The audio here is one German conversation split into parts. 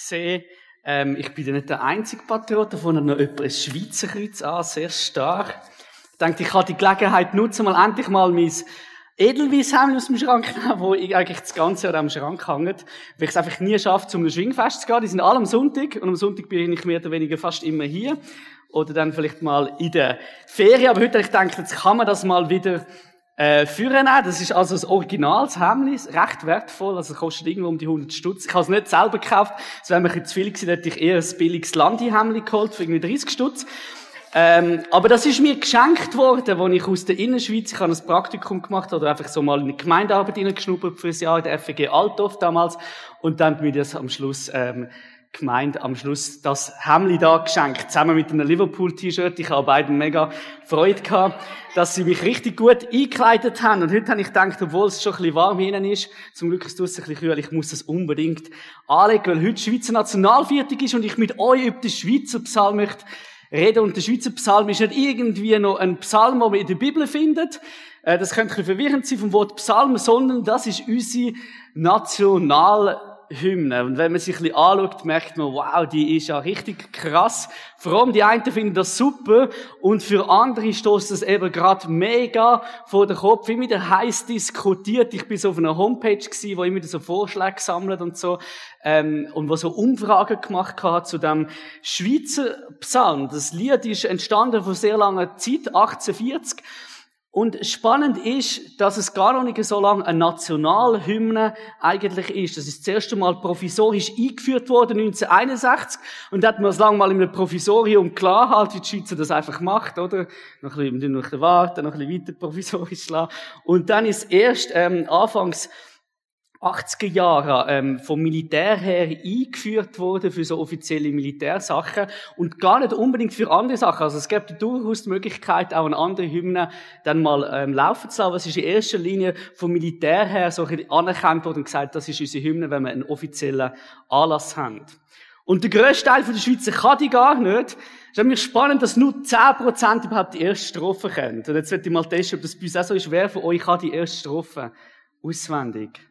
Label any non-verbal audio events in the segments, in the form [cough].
gesehen, ähm, ich bin ja nicht der einzige Patriot, davon noch jemand ein Schweizer Kreuz an, sehr stark. Ich denke, ich kann die Gelegenheit nutzen, mal endlich mal mein Edelweisshemd aus dem Schrank [laughs] nehmen, wo ich eigentlich das ganze Jahr am Schrank hängt, weil ich es einfach nie schaffe, zum Schwingfest zu gehen. Die sind alle am Sonntag und am Sonntag bin ich mehr oder weniger fast immer hier. Oder dann vielleicht mal in der Ferien. Aber heute ich gedacht, jetzt kann man das mal wieder äh, führen. Das ist also das Original, das Hemlis, recht wertvoll. Also kostet irgendwo um die 100 Stutz. Ich habe es nicht selber gekauft. Es wäre mir ein zu viel gewesen, hätte ich eher ein billiges Landi-Hemli geholt für irgendwie 30 Stutz. Ähm, aber das ist mir geschenkt worden, als ich aus der Innerschweiz, ich habe ein Praktikum gemacht oder einfach so mal in die Gemeindearbeit hineingeschnuppert für ein Jahr in der FG Altdorf damals und dann mir das am Schluss ähm, gemeint, am Schluss das Hemli da geschenkt, zusammen mit einem Liverpool-T-Shirt. Ich habe beiden mega Freude gehabt, dass sie mich richtig gut eingekleidet haben. Und heute habe ich gedacht, obwohl es schon ein bisschen warm hinein ist, zum Glück ist es ein bisschen kühl, ich muss das unbedingt anlegen, weil heute Schweizer Nationalviertag ist und ich mit euch über den Schweizer Psalm möchte reden. Und der Schweizer Psalm ist nicht irgendwie noch ein Psalm, den man in der Bibel findet. Äh, das könnte ein bisschen verwirrend sein vom Wort Psalm, sondern das ist unsere National Hymne. Und wenn man sich ein bisschen anschaut, merkt man, wow, die ist ja richtig krass. Vor allem die einen finden das super und für andere stoßt das eben gerade mega vor den Kopf. Immer wieder heiß diskutiert. Ich bin so auf einer Homepage gewesen, wo immer so Vorschläge sammelt und so, ähm, und wo so Umfragen gemacht hat zu dem Schweizer Psalm. Das Lied ist entstanden vor sehr langer Zeit, 1840. Und spannend ist, dass es gar noch nicht so lange eine Nationalhymne eigentlich ist. Das ist das erste Mal provisorisch eingeführt worden, 1961. Und da hat man es lange mal in einem Provisorium klar halt, wie die Schweizer das einfach macht, oder? Noch ein bisschen, noch ein bisschen warten, noch ein bisschen weiter provisorisch schlagen. Und dann ist erst, ähm, anfangs 80er Jahren ähm, vom Militär her eingeführt wurde für so offizielle Militärsachen und gar nicht unbedingt für andere Sachen. Also es gibt durchaus die Möglichkeit, auch eine andere Hymne dann mal ähm, laufen zu lassen. Es ist in erster Linie vom Militär her so anerkannt worden und gesagt, das ist unsere Hymne, wenn wir einen offiziellen Anlass haben. Und der grösste Teil der Schweizer kann die gar nicht. Es ist nämlich spannend, dass nur 10% überhaupt die erste Strophe kennt. Und jetzt werde ich mal testen, ob das bei uns auch so ist. Wer von euch kann die erste Strophe auswendig?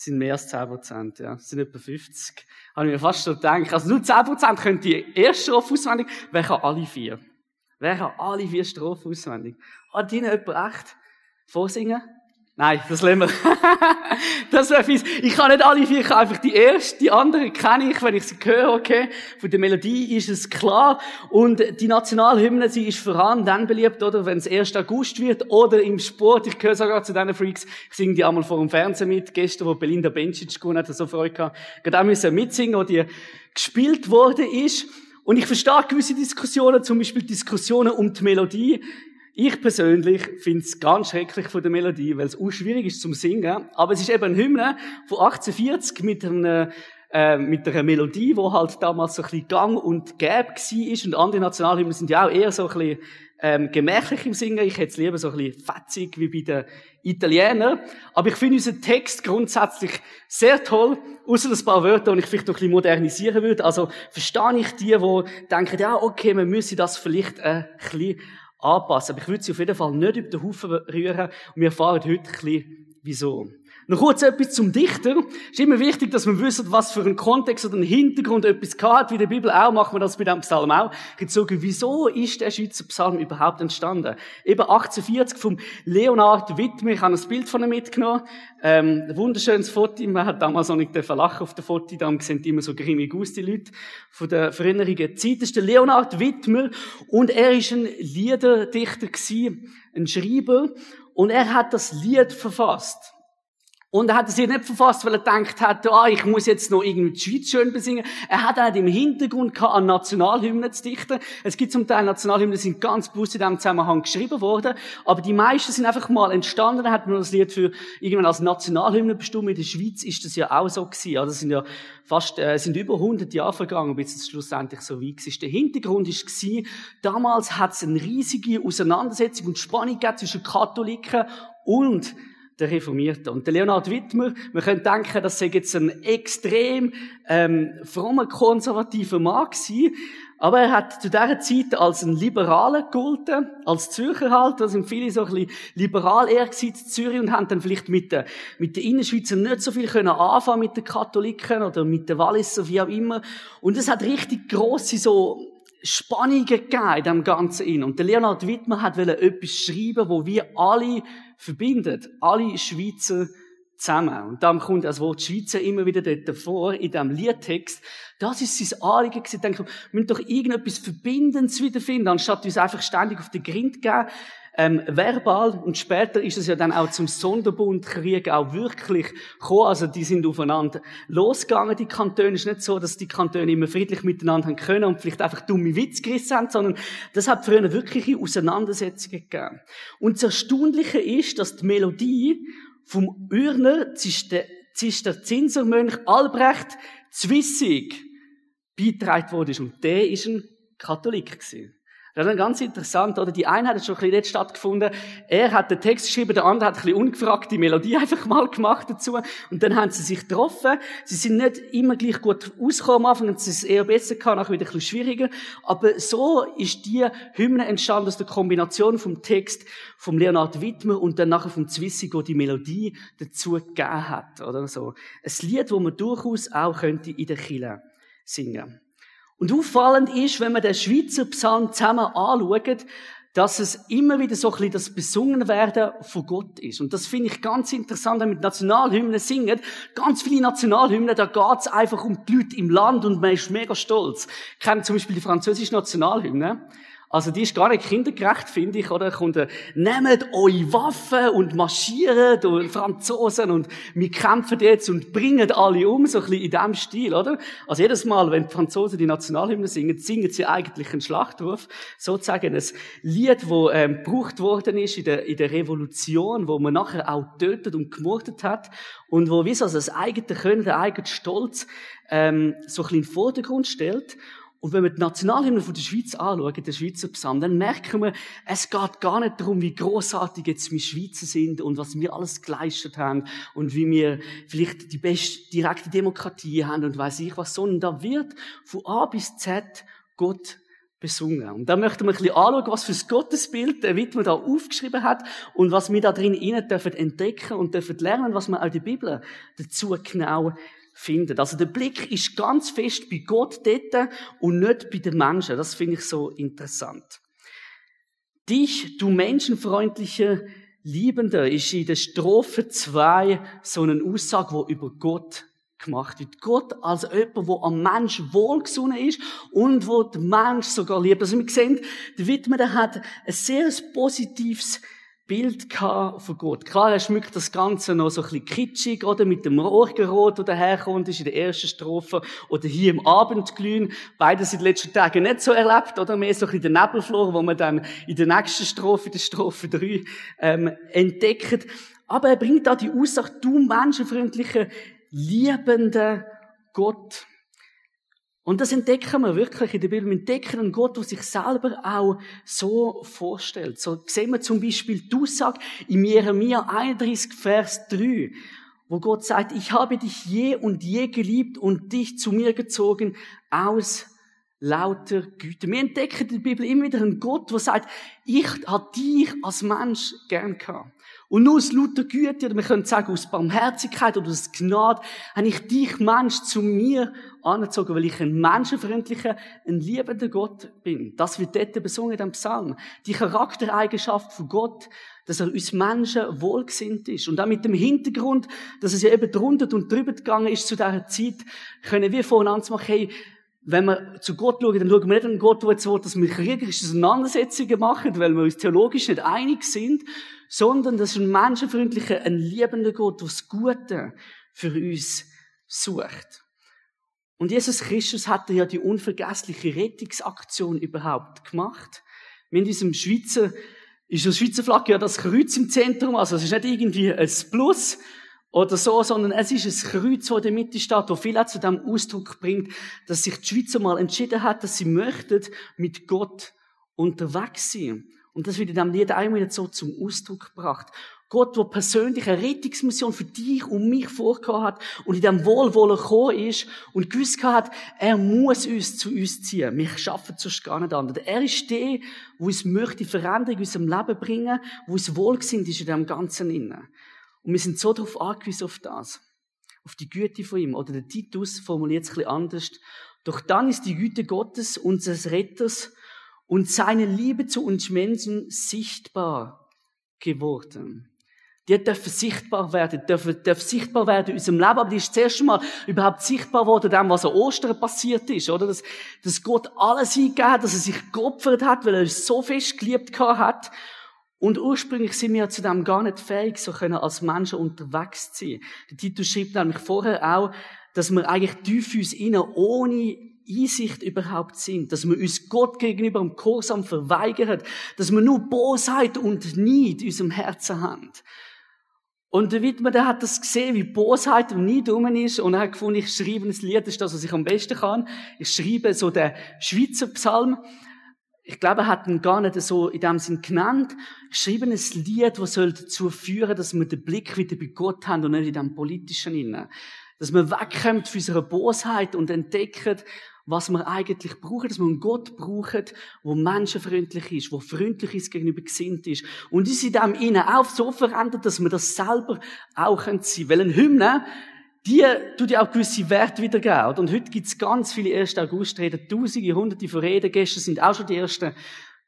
Sind mehr als 10 Prozent, ja. Sind etwa 50. Habe ich mir fast so gedacht. Also nur 10 Prozent können die erste Strophe auswendig. Wer kann alle vier? Wer kann alle vier Strophen auswendig? Hat ihnen jemand echt vorsingen? Nein, das lassen wir. [laughs] das wäre fies. Ich kann nicht alle vier, ich kann einfach die erste, die andere kenne ich, wenn ich sie höre, okay. Von der Melodie ist es klar. Und die Nationalhymne, sie ist vor allem dann beliebt, oder, wenn es 1. August wird, oder im Sport. Ich gehöre sogar zu diesen Freaks. Ich singe die einmal vor dem Fernsehen mit. Gestern, wo Belinda Bencic gewonnen hat, so Freude gehabt. Gerade auch müssen mitsingen, wo die gespielt worden ist. Und ich verstehe gewisse Diskussionen, zum Beispiel Diskussionen um die Melodie. Ich persönlich finde es ganz schrecklich von der Melodie, weil es auch schwierig ist zum Singen. Aber es ist eben ein Hymne von 1840 mit einer, äh, mit einer Melodie, wo halt damals so ein bisschen gang und gäbe war. Und andere Nationalhymnen sind ja auch eher so ein bisschen ähm, gemächlich im Singen. Ich hätte es lieber so ein bisschen fetzig wie bei den Italienern. Aber ich finde unseren Text grundsätzlich sehr toll, außer ein paar Wörter, die ich vielleicht noch ein bisschen modernisieren würde. Also verstehe ich die, die denken, ja, okay, man müsse das vielleicht ein bisschen anpassen. Aber ich würde sie auf jeden Fall nicht über den Haufen rühren. Und wir erfahren heute ein bisschen, wieso. Noch kurz etwas zum Dichter. Es ist immer wichtig, dass man wissen, was für einen Kontext oder einen Hintergrund etwas hat. Wie der Bibel auch, machen wir das bei dem Psalm auch. Gezogen, wieso ist der Schweizer Psalm überhaupt entstanden? Eben 1840 vom Leonard Wittmer. Ich habe ein Bild von ihm mitgenommen. Ähm, ein wunderschönes Foto. Man hat damals noch nicht lachen auf dem Foto. Da sehen immer so grimmig aus, die Leute von der Vererinnerungen Zeit. Das ist der Leonard Wittmer. Und er ist ein Liederdichter gewesen, ein Schreiber. Und er hat das Lied verfasst. Und er hat es hier nicht verfasst, weil er gedacht hat, ah, ich muss jetzt noch irgendwie die Schweiz schön besingen. Er hat auch im Hintergrund gehabt, an Nationalhymnen zu dichten. Es gibt zum Teil Nationalhymnen, die sind ganz bewusst in diesem Zusammenhang geschrieben worden. Aber die meisten sind einfach mal entstanden. Er hat man das Lied für irgendwann als Nationalhymne bestimmt. In der Schweiz ist das ja auch so gewesen. Also, es sind ja fast, äh, sind über 100 Jahre vergangen, bis es schlussendlich so weit ist. Der Hintergrund ist gewesen, damals hat es eine riesige Auseinandersetzung und Spannung zwischen Katholiken und der Reformierte. Und der Leonhard Wittmer, wir können denken, das sei jetzt ein extrem ähm, frommer, konservativer Mann gewesen, Aber er hat zu dieser Zeit als ein Liberaler gegolten, als Zürcher halt. Da sind viele so ein bisschen liberal eher in Zürich und haben dann vielleicht mit den, mit den Innerschweizern nicht so viel können anfangen mit den Katholiken oder mit den Walliser, wie auch immer. Und es hat richtig grosse so Spannungen gegeben in dem Ganzen. Und der Leonhard Wittmer hat etwas schreiben, wo wir alle verbindet. Alle Schweizer zusammen. Und dann kommt das Wort Schweizer immer wieder dort vor, in diesem Liedtext. Das ist sein Anliegen gewesen. Ich denke, wir müssen doch irgendetwas Verbindendes wiederfinden, anstatt uns einfach ständig auf den Grind zu geben. Ähm, verbal und später ist es ja dann auch zum Sonderbundkrieg auch wirklich gekommen. Also die sind aufeinander losgegangen, die Kantone. Es ist nicht so, dass die Kantone immer friedlich miteinander haben können und vielleicht einfach dumme Witze gerissen haben, sondern das hat früher wirkliche Auseinandersetzungen gegeben. Und das Erstaunliche ist, dass die Melodie vom Ürner Zisterzinsermönch Albrecht Zwissig beitragen wurde. Und der ist ein Katholik gewesen. Das ist ganz interessant, oder? Die eine hat schon ein bisschen dort stattgefunden. Er hat den Text geschrieben, der andere hat ein bisschen ungefragt die Melodie [laughs] einfach mal gemacht dazu. Und dann haben sie sich getroffen. Sie sind nicht immer gleich gut ausgekommen am Anfang, und es ist eher besser gehabt, nachher wieder ein bisschen schwieriger. Aber so ist die Hymne entstanden aus der Kombination vom Text vom Leonard Wittmer und dann nachher vom Zwissigo die Melodie dazu gegeben hat, oder so. Ein Lied, wo man durchaus auch könnte in der Kille singen. Und auffallend ist, wenn man den Schweizer Psalm zusammen anschaut, dass es immer wieder so ein bisschen das Besungenwerden von Gott ist. Und das finde ich ganz interessant, wenn mit Nationalhymnen singen. Ganz viele Nationalhymnen, da geht es einfach um die Leute im Land und man ist mega stolz. Ich kenne zum Beispiel die französische Nationalhymne. Also die ist gar nicht kindergerecht, finde ich, oder? Kommt, nehmt eure Waffen und marschiert, und Franzosen, und wir kämpfen jetzt und bringen alle um, so ein bisschen in diesem Stil, oder? Also jedes Mal, wenn die Franzosen die Nationalhymne singen, singen sie eigentlich einen Schlachtruf, sozusagen ein Lied, wo ähm, gebraucht worden ist in der, in der Revolution, wo man nachher auch tötet und gemordet hat, und wo wie so das eigene Können, der eigene Stolz ähm, so ein bisschen in den Vordergrund stellt. Und wenn wir die Nationalhymne von der Schweiz anschauen, den Schweizer Psalm, dann merken wir, es geht gar nicht darum, wie großartig jetzt wir Schweizer sind und was wir alles geleistet haben und wie wir vielleicht die beste direkte Demokratie haben und weiß ich was, sondern da wird von A bis Z Gott besungen. Und da möchten wir ein bisschen anschauen, was für ein Gottesbild der Wittmer da aufgeschrieben hat und was wir da drin innen dürfen entdecken und dürfen lernen, was wir auch die Bibel dazu genau finden. Also der Blick ist ganz fest bei Gott dort und nicht bei den Menschen. Das finde ich so interessant. Dich, du menschenfreundliche Liebende, ist in der Strophe 2 so eine Aussage, wo über Gott gemacht wird. Gott als jemand, wo am Mensch wohlgesonnen ist und wo der Mensch sogar liebt. Also wir sehen, der Widmer, der hat ein sehr positives Bild von Gott. Klar, er schmückt das Ganze noch so ein bisschen kitschig, oder? Mit dem Rohrgerot, der daherkommt, ist in der ersten Strophe, oder hier im Abendglühen. Beides in den letzten Tagen nicht so erlebt, oder? Mehr so ein bisschen der Nebelflor, wo man dann in der nächsten Strophe, in der Strophe 3, ähm, entdeckt. Aber er bringt da die Aussage, du menschenfreundliche, liebende Gott. Und das entdecken wir wirklich in der Bibel. Wir entdecken einen Gott, der sich selber auch so vorstellt. So sehen wir zum Beispiel die Aussage in Jeremia 31, Vers 3, wo Gott sagt, ich habe dich je und je geliebt und dich zu mir gezogen aus lauter Güte. Wir entdecken in der Bibel immer wieder einen Gott, der sagt, ich habe dich als Mensch gern gehabt. Und nur aus lauter Güte, oder wir können sagen, aus Barmherzigkeit oder aus Gnade, habe ich dich, Mensch, zu mir angezogen, weil ich ein menschenfreundlicher, ein liebender Gott bin. Das wird dort besungen in dem Psalm. Die Charaktereigenschaft von Gott, dass er uns Menschen wohlgesinnt ist. Und auch mit dem Hintergrund, dass es ja eben drunter und drüber gegangen ist zu dieser Zeit, können wir voneinander machen, hey, wenn wir zu Gott schauen, dann schauen wir nicht an Gott, der jetzt will, dass wir kriegerische Auseinandersetzungen machen, weil wir uns theologisch nicht einig sind, sondern das ist ein menschenfreundlicher, ein liebender Gott, der das Gute für uns sucht. Und Jesus Christus hat ja die unvergessliche Rettungsaktion überhaupt gemacht. In diesem Schweizer, ist das Schweizer Flagge ja das Kreuz im Zentrum, also es ist nicht irgendwie ein Plus, oder so, sondern es ist ein Kreuz, das in der Mitte steht, das viel zu dem Ausdruck bringt, dass sich die Schweiz mal entschieden hat, dass sie möchten mit Gott unterwegs sein. Und das wird in diesem Lied einmal so zum Ausdruck gebracht. Gott, der persönlich eine Rettungsmission für dich und mich vorgehabt hat und in dem Wohlwollen gekommen ist und gewusst hat, er muss uns zu uns ziehen. Wir schaffen sonst gar nicht anders. Er ist der, der uns möchte Veränderung in unserem Leben bringen, wo uns wohlgesinnt ist in dem Ganzen innen. Und wir sind so darauf angewiesen auf das. Auf die Güte von ihm. Oder der Titus formuliert es ein bisschen anders. Doch dann ist die Güte Gottes, unseres Retters, und seine Liebe zu uns Menschen sichtbar geworden die dürfen sichtbar werden, dürfen, dürfen sichtbar werden in unserem Leben, aber die ist zuerst mal überhaupt sichtbar worden, dem, was an Ostern passiert ist, oder? Dass, dass Gott alles eingegeben dass er sich geopfert hat, weil er uns so fest geliebt hat. Und ursprünglich sind wir zu dem gar nicht fähig, so können als Menschen unterwegs zu sein. Der Titus schreibt nämlich vorher auch, dass wir eigentlich tief uns innen ohne Einsicht überhaupt sind, dass wir uns Gott gegenüber im Kursam verweigern, dass wir nur Bosheit und Neid in unserem Herzen haben. Und der Wittmann, der hat das gesehen, wie Bosheit und nie dumm ist, und er hat gefunden, ich schreibe ein Lied, das ist das, was ich am besten kann. Ich schreibe so den Schweizer Psalm. Ich glaube, er hat ihn gar nicht so in dem Sinn genannt. Ich schreibe ein Lied, das soll dazu führen, dass wir den Blick wieder bei Gott haben und nicht in dem Politischen innen. Dass wir wegkommen von unserer Bosheit und entdecken, was wir eigentlich brauchen, dass wir einen Gott brauchen, der menschenfreundlich ist, der freundlich ist gegenüber gesinnt ist. Und uns in dem innen auch so verändert, dass wir das selber auch sein können. Weil ein Hymne, die tut ja auch gewisse Werte wiedergeben. Und heute gibt es ganz viele 1. August-Reden, tausende, hunderte von Reden. Gestern sind auch schon die ersten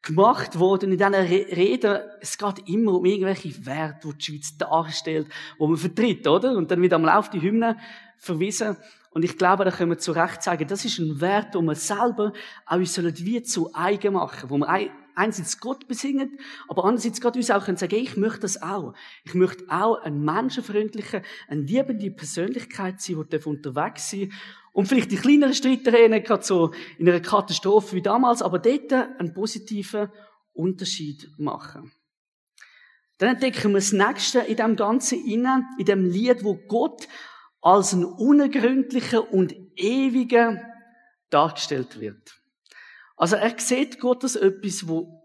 gemacht worden. In diesen Reden, es geht immer um irgendwelche Werte, die die Schweiz darstellt, die man vertritt, oder? Und dann wird einmal auf die Hymne verwiesen. Und ich glaube, da können wir zu Recht sagen, das ist ein Wert, den wir selber auch uns wie zu eigen machen, wo wir einerseits Gott besingen, aber andererseits Gott uns auch können sagen, ich möchte das auch. Ich möchte auch ein menschenfreundlicher, eine liebende Persönlichkeit sein, die unterwegs sein und vielleicht die kleineren Streitereien gerade so in einer Katastrophe wie damals, aber dort einen positiven Unterschied machen. Dann entdecken wir das Nächste in dem Ganzen innen, in dem Lied, wo Gott als ein unergründlicher und ewiger dargestellt wird. Also er sieht Gott als etwas, wo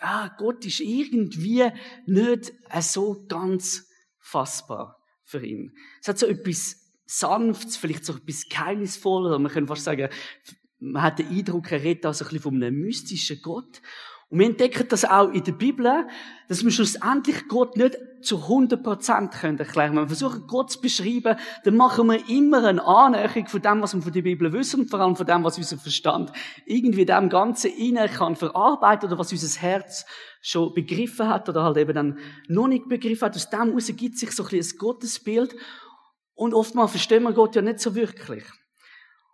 ah, Gott ist irgendwie nicht so ganz fassbar für ihn. Es hat so etwas Sanftes, vielleicht so etwas Geheimnisvolles, man kann fast sagen, man hat den Eindruck, er redet also ein bisschen von einem mystischen Gott. Und wir entdecken das auch in der Bibel, dass wir schlussendlich Gott nicht zu 100% können erklären. Wenn wir versuchen, Gott zu beschreiben, dann machen wir immer eine Annäherung von dem, was wir von der Bibel wissen und vor allem von dem, was unser Verstand irgendwie dem Ganzen innen kann verarbeiten oder was unser Herz schon begriffen hat oder halt eben dann noch nicht begriffen hat. Aus dem heraus gibt sich so ein, bisschen ein Gottesbild und oftmals verstehen wir Gott ja nicht so wirklich.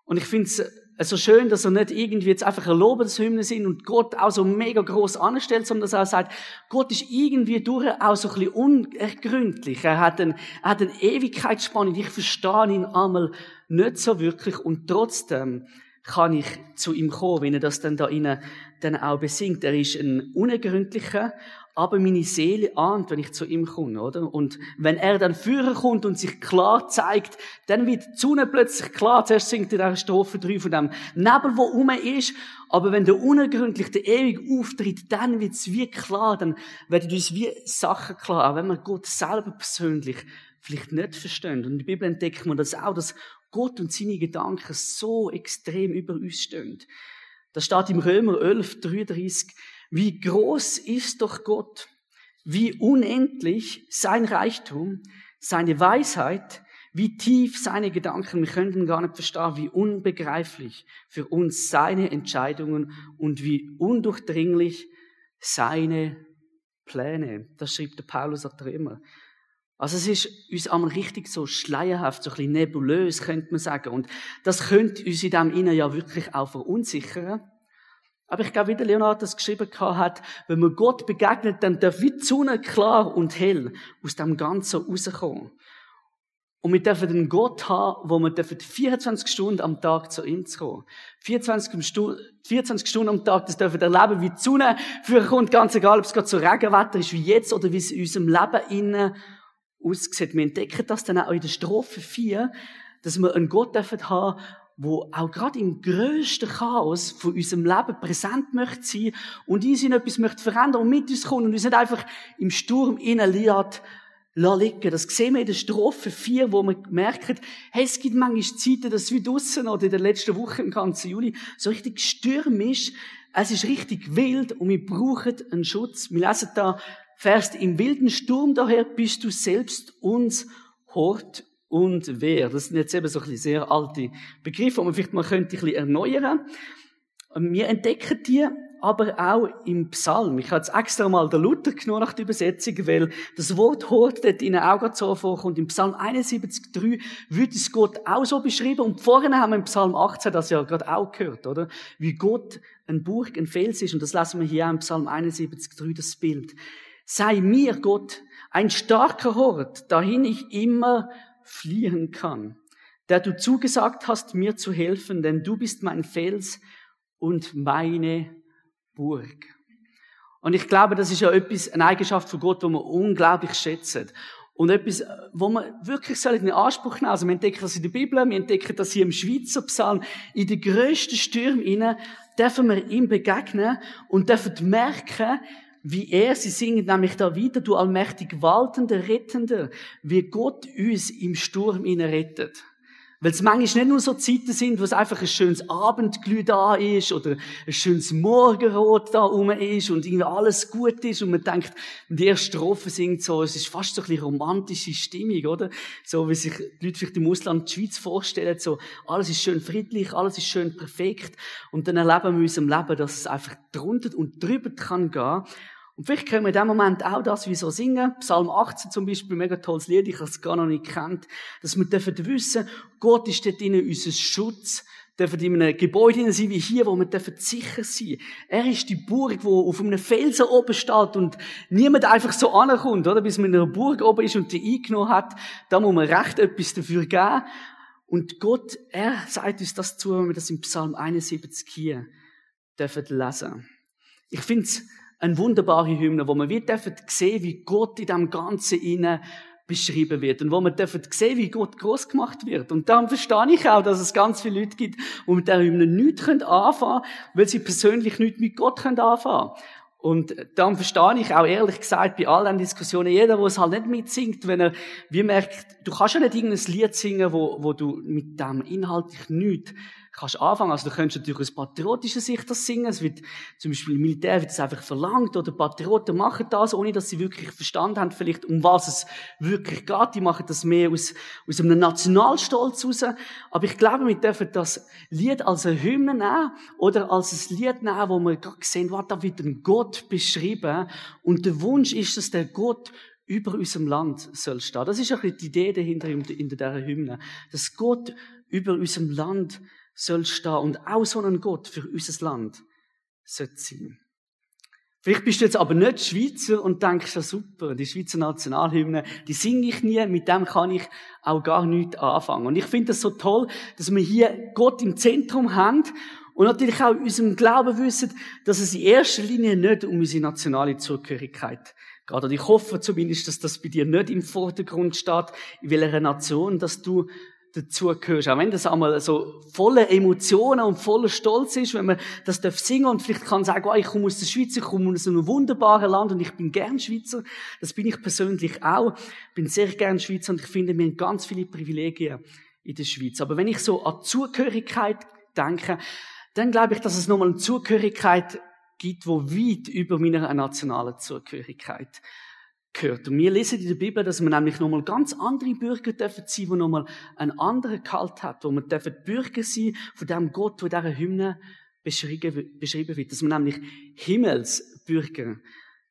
Und ich finde es so schön, dass er nicht irgendwie jetzt einfach ein Lobeshymne sind und Gott auch so mega groß anstellt, sondern dass er sagt, Gott ist irgendwie durch auch so ein bisschen unergründlich. Er hat, ein, er hat eine Ewigkeitsspanne. Ich verstehe ihn einmal nicht so wirklich und trotzdem kann ich zu ihm kommen, wenn er das dann da innen dann auch besingt. Er ist ein unergründlicher, aber meine Seele ahnt, wenn ich zu ihm komme, oder? Und wenn er dann führen kommt und sich klar zeigt, dann wird die Sonne plötzlich klar. Zuerst singt er Strophe 3 von dem Nebel, wo um ist. Aber wenn der unergründlich, der ewig auftritt, dann wird es wie klar. Dann werden uns wie Sachen klar. Auch wenn wir Gott selber persönlich vielleicht nicht verstehen. Und in der Bibel entdeckt man das auch, dass Gott und seine Gedanken so extrem über uns stehen. Das steht im Römer 11, 33. Wie groß ist doch Gott, wie unendlich sein Reichtum, seine Weisheit, wie tief seine Gedanken, wir könnten gar nicht verstehen, wie unbegreiflich für uns seine Entscheidungen und wie undurchdringlich seine Pläne. Das schreibt der Paulus an Römer. Also es ist uns einmal richtig so schleierhaft, so ein bisschen nebulös, könnte man sagen. Und das könnte uns in dem Innen ja wirklich auch verunsichern. Aber ich glaube, wie der Leonard das geschrieben hat, wenn man Gott begegnet, dann darf wie die Sonne klar und hell aus dem Ganzen rauskommen. Und wir dürfen einen Gott haben, wo wir 24 Stunden am Tag zu ihm kommen. 24 Stunden, 24 Stunden am Tag, das dürfen wir erleben, wie die Sonne für kommt, ganz egal, ob es gerade so Regenwetter ist wie jetzt oder wie es in unserem Leben innen aussieht. Wir entdecken das dann auch in der Strophe 4, dass wir einen Gott dürfen haben, wo auch gerade im grössten Chaos von unserem Leben präsent möchte sein und uns in etwas möchte verändern und mit uns kommen und uns nicht einfach im Sturm innen liegt, liegen. Das sehen wir in der Strophe 4, wo wir merken, hey, es gibt manchmal Zeiten, dass wie draussen oder in der letzten Woche im ganzen Juli so richtig stürmisch, es ist richtig wild und wir brauchen einen Schutz. Wir lesen da, fährst im wilden Sturm daher, bist du selbst uns Hort und Wehr. Das sind jetzt eben so ein bisschen sehr alte Begriffe, die man vielleicht mal könnte ein bisschen erneuern. Wir entdecken die aber auch im Psalm. Ich habe jetzt extra mal den Luther genommen nach der Übersetzung, weil das Wort Hort dort ihnen auch gerade so vorkommt. Im Psalm 71,3 wird es Gott auch so beschrieben. Und vorhin haben wir im Psalm 18 das ja gerade auch gehört, oder? Wie Gott ein Burg, ein Fels ist. Und das lassen wir hier auch im Psalm 71,3 das Bild. Sei mir, Gott, ein starker Hort, dahin ich immer fliehen kann. Der du zugesagt hast, mir zu helfen, denn du bist mein Fels und meine Burg. Und ich glaube, das ist ja etwas, eine Eigenschaft von Gott, die wir unglaublich schätzen. Und etwas, wo wir wirklich in Anspruch nehmen. Also wir entdecken das in der Bibel, wir entdecken das hier im Schweizer Psalm. In den grössten Stürmen dürfen wir ihm begegnen und dürfen merken, wie er, sie singen nämlich da wieder, du allmächtig waltender, rettender, wie Gott uns im Sturm innen rettet. Weil es manchmal nicht nur so Zeiten sind, wo es einfach ein schönes Abendglüh da ist oder ein schönes Morgenrot da rum ist und irgendwie alles gut ist und man denkt, die erste Strophe singt so, es ist fast so ein bisschen romantische Stimmung, oder? So wie sich die Leute vielleicht im Ausland die Schweiz vorstellen, so, alles ist schön friedlich, alles ist schön perfekt und dann erleben wir in unserem Leben, dass es einfach drunter und drüber kann gehen und vielleicht können wir in dem Moment auch das wie so singen. Psalm 18 zum Beispiel, mega tolles Lied, ich habe es gar noch nicht kennt. Dass wir dürfen wissen, Gott ist dort drinnen unser Schutz. Dürfen in einem Gebäude sein wie hier, wo wir dürfen sicher sein. Er ist die Burg, wo auf einem Felsen oben steht und niemand einfach so ankommt, oder? Bis man in einer Burg oben ist und die eingenommen hat. Da muss man recht etwas dafür geben. Und Gott, er sagt uns das zu, wenn wir das im Psalm 71 hier dürfen lesen. Ich finde es eine wunderbare Hymne, wo wir dürfen sehen, wie Gott in dem Ganzen innen beschrieben wird und wo wir dürfen sehen, wie Gott groß gemacht wird. Und darum verstehe ich auch, dass es ganz viele Leute gibt, die mit der Hymne nichts anfangen können, weil sie persönlich nichts mit Gott anfangen können. Und darum verstehe ich auch ehrlich gesagt bei all den Diskussionen, jeder, der es halt nicht mitsingt, wenn er, wie merkt, du kannst ja nicht irgendein Lied singen, wo, wo du mit dem inhaltlich nichts kannst anfangen. Also du könntest natürlich aus patriotischer Sicht das singen. Es wird, zum Beispiel im Militär wird es einfach verlangt oder Patrioten machen das, ohne dass sie wirklich verstanden haben, vielleicht um was es wirklich geht. Die machen das mehr aus, aus einem Nationalstolz raus. Aber ich glaube, wir dürfen das Lied als eine Hymne nehmen oder als ein Lied nehmen, wo wir gerade sehen, was da wird ein Gott beschrieben. Und der Wunsch ist, dass der Gott über unserem Land soll stehen. Das ist auch die Idee dahinter in dieser Hymne. Dass Gott über unserem Land soll stehen und auch so ein Gott für unser Land sollte sein. Vielleicht bist du jetzt aber nicht Schweizer und denkst, ja super, die Schweizer Nationalhymne, die singe ich nie, mit dem kann ich auch gar nichts anfangen. Und ich finde es so toll, dass wir hier Gott im Zentrum haben und natürlich auch in unserem Glauben wissen, dass es in erster Linie nicht um unsere nationale Zugehörigkeit geht. Und ich hoffe zumindest, dass das bei dir nicht im Vordergrund steht, in welcher Nation, dass du dazu gehörst. Auch wenn das einmal so voller Emotionen und voller Stolz ist, wenn man das darf singen und vielleicht kann sagen, oh, ich komme aus der Schweiz, ich komme aus einem wunderbaren Land und ich bin gern Schweizer. Das bin ich persönlich auch. Bin sehr gern Schweizer und ich finde, haben ganz viele Privilegien in der Schweiz. Aber wenn ich so an Zugehörigkeit denke, dann glaube ich, dass es nochmal eine Zugehörigkeit gibt, wo weit über meiner nationalen Zugehörigkeit gehört. Und wir lesen in der Bibel, dass wir nämlich nochmal ganz andere Bürger dürfen sein, die nochmal einen anderen Kalt hat, wo wir dürfen Bürger sein von dem Gott, der dieser Hymne beschrieben, wird. Dass wir nämlich Himmelsbürger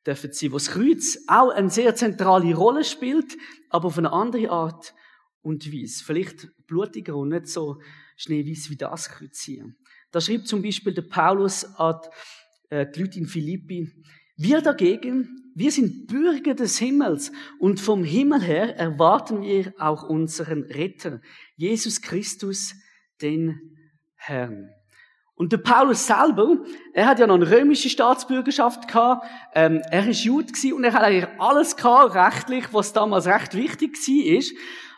dürfen sein, wo das Kreuz auch eine sehr zentrale Rolle spielt, aber auf eine andere Art und Weise. Vielleicht blutiger und nicht so schneeweiß wie das Kreuz hier. Da schreibt zum Beispiel der Paulus an äh, die Leute in Philippi, wir dagegen, wir sind Bürger des Himmels und vom Himmel her erwarten wir auch unseren Retter, Jesus Christus, den Herrn. Und der Paulus selber, er hat ja noch eine römische Staatsbürgerschaft gehabt, ähm, er ist Jude gewesen und er hat eigentlich alles gehabt, rechtlich, was damals recht wichtig war, ist.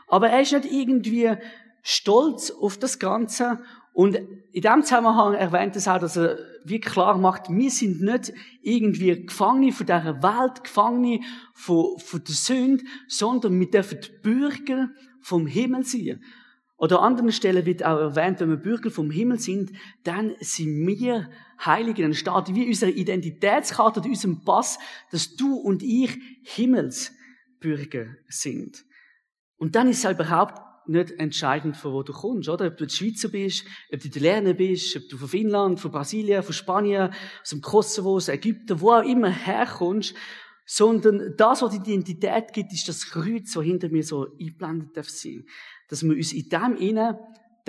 Aber er ist nicht irgendwie stolz auf das Ganze Und in dem Zusammenhang erwähnt es auch, dass er wie klar macht, wir sind nicht irgendwie Gefangene von dieser Welt, Gefangene von, von der Sünde, sondern wir dürfen Bürger vom Himmel sein. Oder an anderen Stellen wird auch erwähnt, wenn wir Bürger vom Himmel sind, dann sind wir Heilige. Dann steht wie unsere Identitätskarte, unserem Pass, dass du und ich Himmelsbürger sind. Und dann ist es überhaupt nicht entscheidend, von wo du kommst, oder? Ob du ein Schweizer bist, ob du Italiener bist, ob du von Finnland, von Brasilien, von Spanien, aus dem Kosovo, aus Ägypten, wo auch immer herkommst, sondern das, was die Identität gibt, ist das Kreuz, das hinter mir so eingeblendet darf sein dass wir uns in dem innen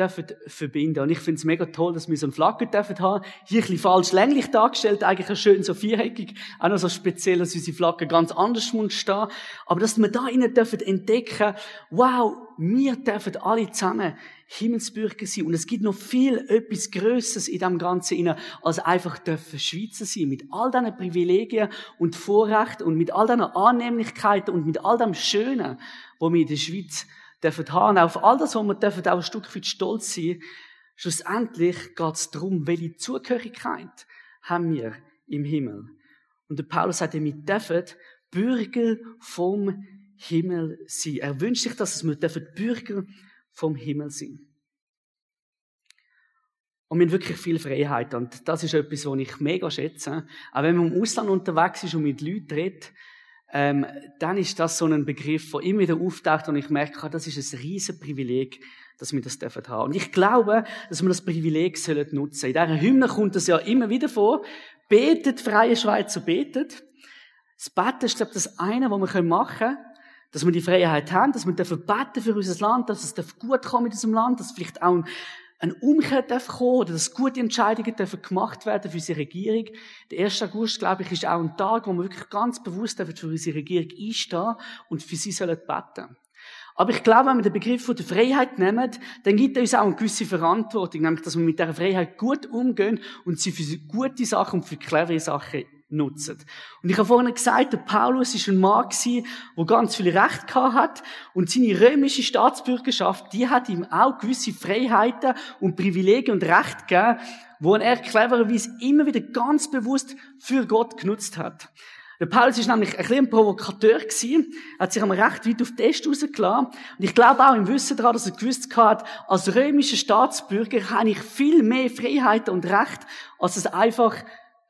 dürfen verbinden. Und ich finde es mega toll, dass wir so ein Flagge dürfen haben. Hier ein bisschen falsch länglich dargestellt, eigentlich schön so viereckig. Auch noch so speziell, dass unsere Flagge ganz anders muss stehen. Aber dass wir da innen dürfen entdecken, wow, wir dürfen alle zusammen Himmelsbürger sein. Und es gibt noch viel etwas Größeres in dem Ganzen innen, als einfach dürfen Schweizer sein. Mit all diesen Privilegien und Vorrechten und mit all diesen Annehmlichkeiten und mit all dem Schönen, wo wir in der Schweiz dürfen haben, auf all das, wo wir dürfen auch ein Stück weit stolz sein. Schlussendlich geht es darum, welche Zugehörigkeit haben wir im Himmel. Und der Paulus sagt, wir dürfen Bürger vom Himmel sein. Er wünscht sich, dass wir dürfen Bürger vom Himmel sein. Und wir haben wirklich viel Freiheit. Und das ist etwas, was ich mega schätze. Auch wenn man im Ausland unterwegs ist und mit Leuten redet, ähm, dann ist das so ein Begriff, der immer wieder auftaucht und ich merke, ah, das ist ein riesen Privileg, dass wir das dürfen haben. Und ich glaube, dass wir das Privileg sollen nutzen. In dieser Hymne kommt das ja immer wieder vor. Betet, freie Schweizer, betet. Das Beten ist, glaube ich, das eine, was wir machen können, dass wir die Freiheit haben, dass wir beten für unser Land, dass es gut kommen mit unserem Land, dass vielleicht auch ein ein Umkehr darf kommen oder dass gute Entscheidungen dürfen gemacht werden für unsere Regierung. Der 1. August, glaube ich, ist auch ein Tag, wo wir wirklich ganz bewusst für unsere Regierung einstehen und für sie sollen beten. Aber ich glaube, wenn wir den Begriff von der Freiheit nehmen, dann gibt er uns auch eine gewisse Verantwortung, nämlich, dass wir mit dieser Freiheit gut umgehen und sie für gute Sachen und für clevere Sachen nutzen. Und ich habe vorhin gesagt, der Paulus ist ein Mann gewesen, der ganz viel Recht gehabt hat und seine römische Staatsbürgerschaft, die hat ihm auch gewisse Freiheiten und Privilegien und Recht gegeben, wo er clevererweise immer wieder ganz bewusst für Gott genutzt hat. Der Paulus ist nämlich ein bisschen Provokateur gewesen, hat sich einmal recht weit auf Test rausgelassen. Und ich glaube auch im Wissen daran, dass er gewusst hat, als römischer Staatsbürger habe ich viel mehr Freiheiten und Recht, als es einfach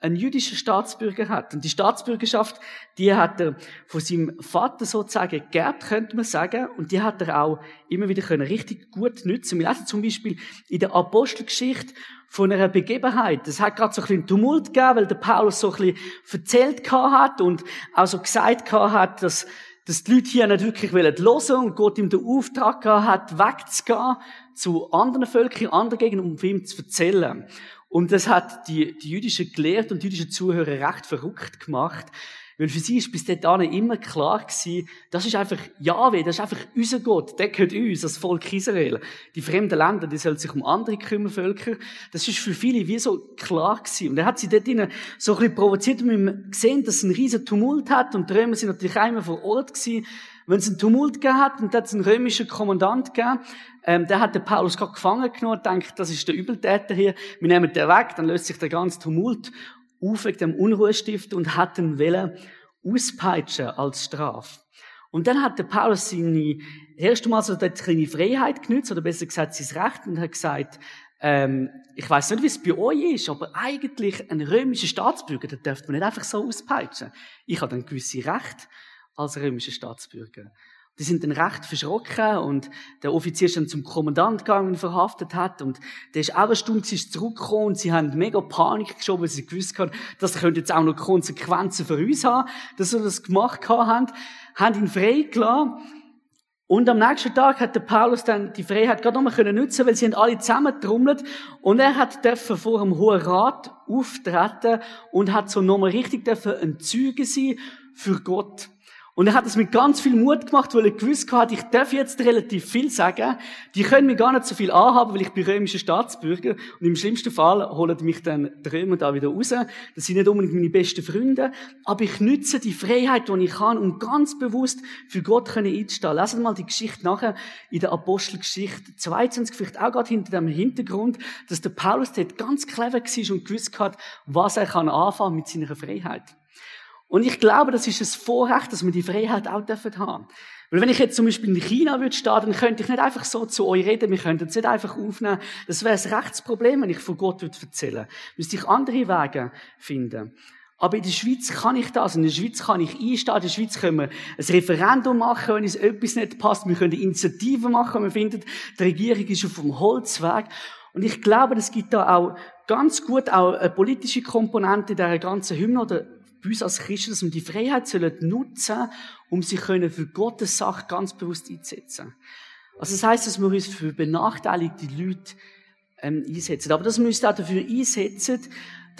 ein jüdischer Staatsbürger hat. Und die Staatsbürgerschaft, die hat er von seinem Vater sozusagen geerbt, könnte man sagen. Und die hat er auch immer wieder können richtig gut nutzen. Wir lesen zum Beispiel in der Apostelgeschichte von einer Begebenheit. Es hat gerade so ein bisschen Tumult gegeben, weil der Paulus so ein bisschen erzählt hat und auch so gesagt hat, dass dass die Leute hier nicht wirklich hören wollen und Gott ihm den Auftrag hat, wegzugehen zu anderen Völkern, anderen Gegenden, um ihm zu erzählen. Und das hat die, die jüdischen Gelehrten und jüdischen Zuhörer recht verrückt gemacht. Weil für sie ist bis dahin immer klar gewesen, das ist einfach Jahwe, das ist einfach unser Gott, der gehört uns, das Volk Israel. Die fremden Länder, die sollen sich um andere kümmern, Völker. Das ist für viele wie so klar gewesen. Und er hat sie dort drinnen so ein bisschen provoziert und wir haben gesehen, dass es einen riesen Tumult hat und die Römer sind natürlich einmal vor Ort gewesen. Wenn es einen Tumult gegeben hat und da hat es einen römischen Kommandant gegeben, ähm, der hat den Paulus gerade gefangen genommen und denkt, das ist der Übeltäter hier, wir nehmen den weg, dann löst sich der ganze Tumult auf wegen dem Unruhestift und hat ihn auspeitschen als Strafe. Und dann hat der Paulus seine, erste Mal so seine Freiheit genützt, oder besser gesagt sein Recht, und hat gesagt, ähm, ich weiß nicht, wie es bei euch ist, aber eigentlich ein römischer Staatsbürger, der dürfte man nicht einfach so auspeitschen. Ich habe dann gewisse Recht als römischer Staatsbürger. Die sind dann recht verschrocken und der Offizier ist dann zum Kommandant gegangen und verhaftet hat. Und der ist auch eine Stunde zurückgekommen und sie haben mega Panik geschoben, weil sie gewusst haben, das könnte jetzt auch noch Konsequenzen für uns haben, dass sie das gemacht haben, haben ihn freigelassen. Und am nächsten Tag hat der Paulus dann die Freiheit gerade nochmal können nutzen, weil sie haben alle zusammentrommelt und er hat dürfen vor dem Hohen Rat auftreten und hat so nochmal richtig dürfen ein Zeuge sein für Gott. Und er hat das mit ganz viel Mut gemacht, weil er gewusst hat, ich darf jetzt relativ viel sagen. Die können mir gar nicht so viel anhaben, weil ich bin römischer Staatsbürger. Und im schlimmsten Fall holen mich dann die Römer da wieder raus. Das sind nicht unbedingt meine besten Freunde. Aber ich nütze die Freiheit, die ich kann, um ganz bewusst für Gott einzustehen. Lesen mal die Geschichte nachher in der Apostelgeschichte 22, vielleicht auch gerade hinter dem Hintergrund, dass der Paulus dort ganz clever war und gewusst hat, was er kann anfangen mit seiner Freiheit. Und ich glaube, das ist ein Vorrecht, dass wir die Freiheit auch dürfen haben. Weil wenn ich jetzt zum Beispiel in China würde stehen, dann könnte ich nicht einfach so zu euch reden, wir könnten es nicht einfach aufnehmen. Das wäre ein Rechtsproblem, wenn ich von Gott würde erzählen. Müsste ich andere Wege finden. Aber in der Schweiz kann ich das. In der Schweiz kann ich einstehen. In der Schweiz können wir ein Referendum machen, wenn uns etwas nicht passt. Wir können Initiativen machen. Wir finden, die Regierung ist auf dem Holzweg. Und ich glaube, es gibt da auch ganz gut auch eine politische Komponente der ganzen Hymne oder bei uns als Christen, dass wir die Freiheit sollen nutzen, um sich können für Gottes Sache ganz bewusst einzusetzen. Also das heißt, dass wir uns für benachteiligte Leute ähm, einsetzen. Aber das müsste auch dafür einsetzen,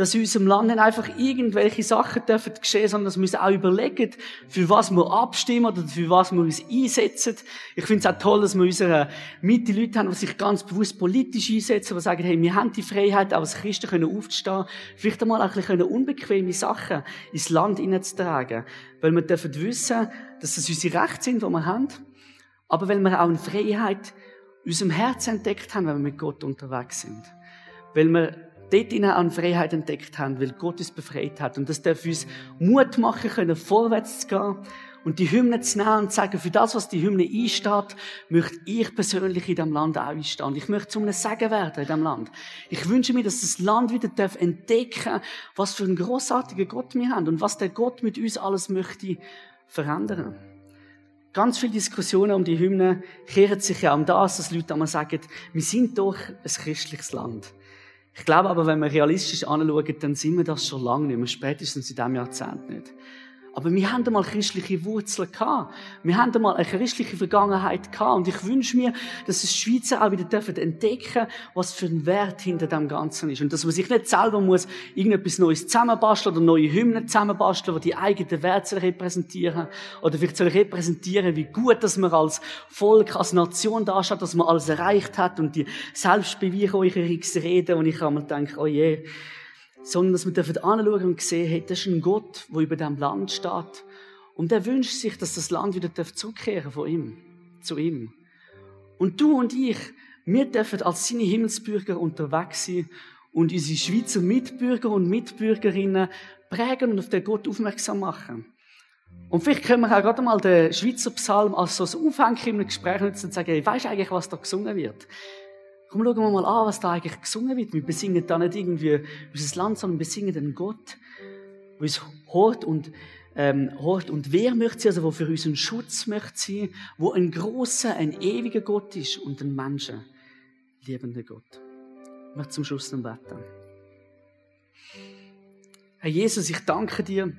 dass in unserem Land nicht einfach irgendwelche Sachen dürfen geschehen, sondern dass wir uns auch überlegen, für was wir abstimmen oder für was wir uns einsetzen. Ich finde es auch toll, dass wir unsere Mitte Leute haben, die sich ganz bewusst politisch einsetzen, die sagen, hey, wir haben die Freiheit, auch als Christen können aufzustehen, vielleicht einmal ein bisschen unbequeme Sachen ins Land hineinzutragen. Weil wir dürfen wissen, dass das unsere Rechte sind, die wir haben, aber weil wir auch eine Freiheit in unserem Herzen entdeckt haben, wenn wir mit Gott unterwegs sind. Weil wir dort in an Freiheit entdeckt haben, weil Gott uns befreit hat. Und das darf uns Mut machen können, vorwärts zu gehen und die Hymne zu nehmen und zu sagen, für das, was die Hymne einsteht, möchte ich persönlich in diesem Land auch einstehen. Ich möchte zu einem Segen werden in diesem Land. Ich wünsche mir, dass das Land wieder darf entdecken, was für einen großartigen Gott wir haben und was der Gott mit uns alles möchte verändern. Ganz viele Diskussionen um die Hymne kehren sich ja um das, dass Leute einmal sagen, wir sind doch ein christliches Land. Ich glaube aber, wenn wir realistisch anschauen, dann sind wir das schon lange nicht mehr, spätestens in diesem Jahrzehnt nicht. Aber wir haben einmal christliche Wurzeln gehabt. Wir haben einmal eine christliche Vergangenheit gehabt. Und ich wünsche mir, dass die Schweizer auch wieder dürfen entdecken, was für ein Wert hinter dem Ganzen ist. Und dass man sich nicht selber muss irgendetwas Neues zusammenbasteln oder neue Hymnen zusammenbasteln, die die eigenen Werte repräsentieren. Oder vielleicht repräsentieren, wie gut, dass man als Volk, als Nation da steht, dass man alles erreicht hat und die Selbstbeweihräucherungsreden, und ich einmal denke, oh je, sondern dass wir anschauen und sehen, hey, das ist ein Gott, der über dem Land steht. Und er wünscht sich, dass das Land wieder zurückkehren von ihm, zu ihm. Und du und ich, wir dürfen als seine Himmelsbürger unterwegs sein und unsere Schweizer Mitbürger und Mitbürgerinnen prägen und auf den Gott aufmerksam machen. Und vielleicht können wir auch gerade mal den Schweizer Psalm als so ein Aufhänger im Gespräch nutzen und sagen, hey, weißt du eigentlich, was da gesungen wird? Komm, schauen wir mal an, was da eigentlich gesungen wird. Wir besingen da nicht irgendwie unser Land, sondern wir singen den Gott, der uns hört und, ähm, hört und wer möchte sie, also wo für uns ein Schutz möchte sie, wo ein großer, ein ewiger Gott ist und ein Menschen liebender Gott. Ich möchte zum Schluss noch beten. Herr Jesus, ich danke dir,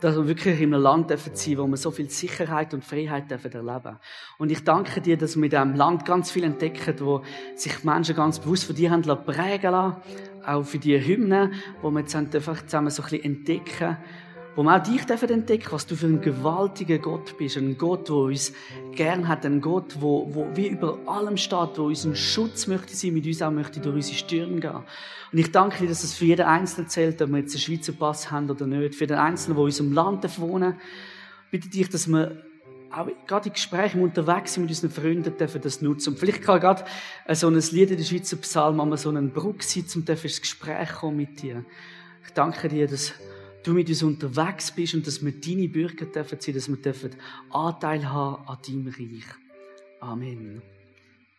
dass wir wirklich in einem Land dürfen sein, wo wir so viel Sicherheit und Freiheit dürfen erleben. Und ich danke dir, dass wir in diesem Land ganz viel entdecken, wo sich Menschen ganz bewusst von dir haben prägen lassen, auch für die Hymnen, wo wir jetzt einfach zusammen so ein bisschen entdecken wo wir auch dich entdecken was du für ein gewaltiger Gott bist. Ein Gott, der uns gern hat. Ein Gott, wo, wo wie über allem steht, der uns ein Schutz möchte sein, mit uns auch möchte durch unsere Stirn gehen. Und ich danke dir, dass es für jeden Einzelnen zählt, ob wir jetzt einen Schweizer Pass haben oder nicht. Für den Einzelnen, der in unserem Land wohnen bitte dich, dass wir auch gerade in Gesprächen unterwegs sind mit unseren Freunden, dürfen das nutzen. Und vielleicht kann gerade so ein Lied in der Schweizer Psalm einmal so einen Bruck sein, um ins Gespräch kommen mit dir. Ich danke dir, dass du mit uns unterwegs bist und dass wir deine Bürger dürfen sein, dass wir dürfen Anteil haben an deinem Reich. Amen.